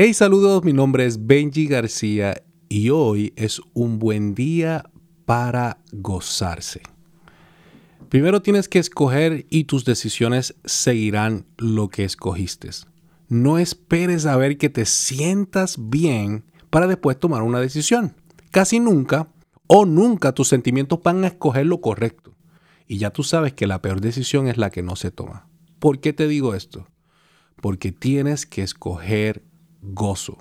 Hey, saludos, mi nombre es Benji García y hoy es un buen día para gozarse. Primero tienes que escoger y tus decisiones seguirán lo que escogiste. No esperes a ver que te sientas bien para después tomar una decisión. Casi nunca o nunca tus sentimientos van a escoger lo correcto. Y ya tú sabes que la peor decisión es la que no se toma. ¿Por qué te digo esto? Porque tienes que escoger gozo.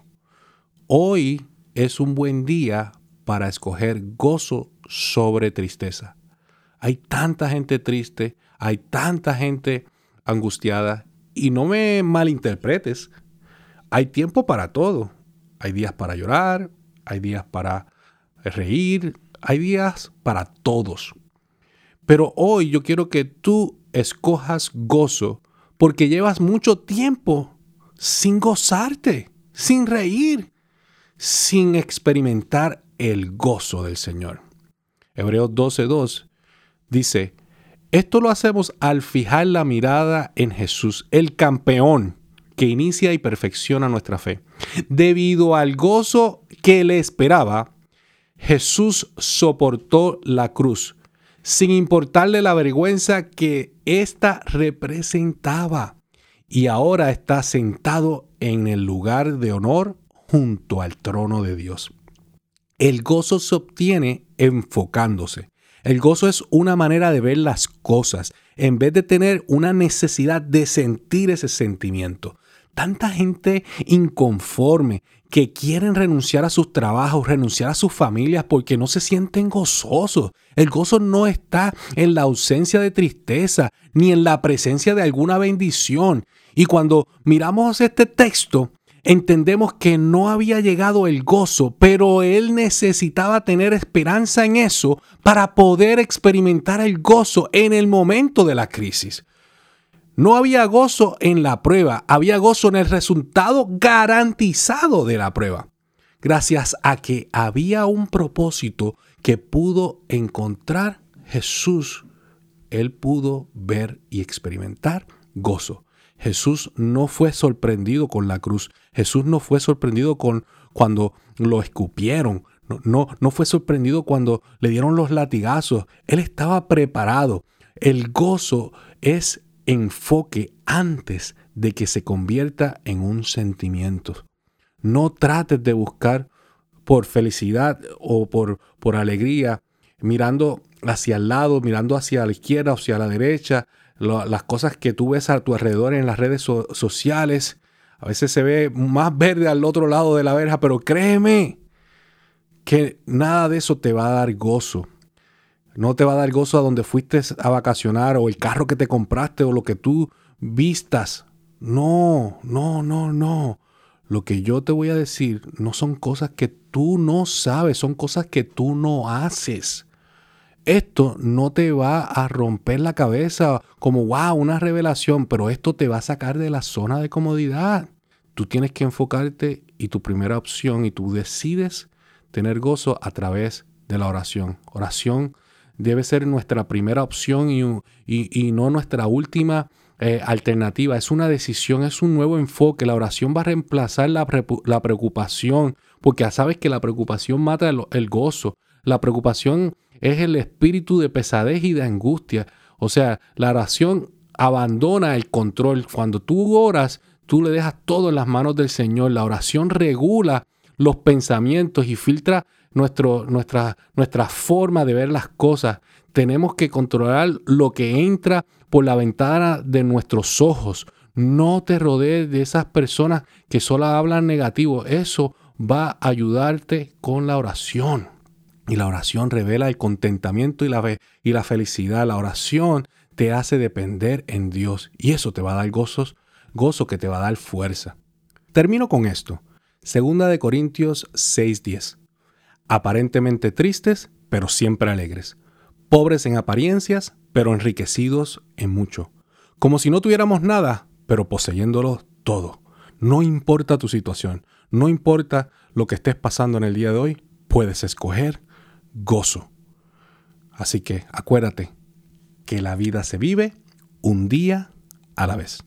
Hoy es un buen día para escoger gozo sobre tristeza. Hay tanta gente triste, hay tanta gente angustiada y no me malinterpretes. Hay tiempo para todo. Hay días para llorar, hay días para reír, hay días para todos. Pero hoy yo quiero que tú escojas gozo porque llevas mucho tiempo sin gozarte sin reír, sin experimentar el gozo del Señor. Hebreos 12.2 dice, esto lo hacemos al fijar la mirada en Jesús, el campeón que inicia y perfecciona nuestra fe. Debido al gozo que le esperaba, Jesús soportó la cruz, sin importarle la vergüenza que ésta representaba y ahora está sentado en el lugar de honor junto al trono de Dios. El gozo se obtiene enfocándose. El gozo es una manera de ver las cosas en vez de tener una necesidad de sentir ese sentimiento. Tanta gente inconforme que quieren renunciar a sus trabajos, renunciar a sus familias porque no se sienten gozosos. El gozo no está en la ausencia de tristeza ni en la presencia de alguna bendición. Y cuando miramos este texto, entendemos que no había llegado el gozo, pero él necesitaba tener esperanza en eso para poder experimentar el gozo en el momento de la crisis. No había gozo en la prueba, había gozo en el resultado garantizado de la prueba. Gracias a que había un propósito que pudo encontrar Jesús, él pudo ver y experimentar gozo. Jesús no fue sorprendido con la cruz. Jesús no fue sorprendido con cuando lo escupieron. No, no, no fue sorprendido cuando le dieron los latigazos. Él estaba preparado. El gozo es enfoque antes de que se convierta en un sentimiento. No trates de buscar por felicidad o por, por alegría, mirando hacia el lado, mirando hacia la izquierda o hacia la derecha, las cosas que tú ves a tu alrededor en las redes sociales. A veces se ve más verde al otro lado de la verja, pero créeme que nada de eso te va a dar gozo. No te va a dar gozo a donde fuiste a vacacionar o el carro que te compraste o lo que tú vistas. No, no, no, no. Lo que yo te voy a decir no son cosas que tú no sabes, son cosas que tú no haces. Esto no te va a romper la cabeza como, wow, una revelación, pero esto te va a sacar de la zona de comodidad. Tú tienes que enfocarte y tu primera opción y tú decides tener gozo a través de la oración. Oración debe ser nuestra primera opción y, no nuestra última eh, alternativa. Es una decisión, es un nuevo enfoque. La oración va a reemplazar la, preocupación, porque sabes que la preocupación mata el, gozo. La preocupación es el espíritu de pesadez y de angustia. O sea, la oración abandona el control. Cuando tú oras, tú le dejas todo en las manos del Señor. La oración regula los pensamientos y filtra nuestro, nuestra, nuestra forma de ver las cosas. Tenemos que controlar lo que entra por la ventana de nuestros ojos. No te rodees de esas personas que solo hablan negativo. Eso va a ayudarte con la oración. Y la oración revela el contentamiento y la, y la felicidad. La oración te hace depender en Dios. Y eso te va a dar gozos, gozo que te va a dar fuerza. Termino con esto. Segunda de Corintios 6:10 aparentemente tristes, pero siempre alegres, pobres en apariencias, pero enriquecidos en mucho, como si no tuviéramos nada, pero poseyéndolo todo. No importa tu situación, no importa lo que estés pasando en el día de hoy, puedes escoger gozo. Así que acuérdate que la vida se vive un día a la vez.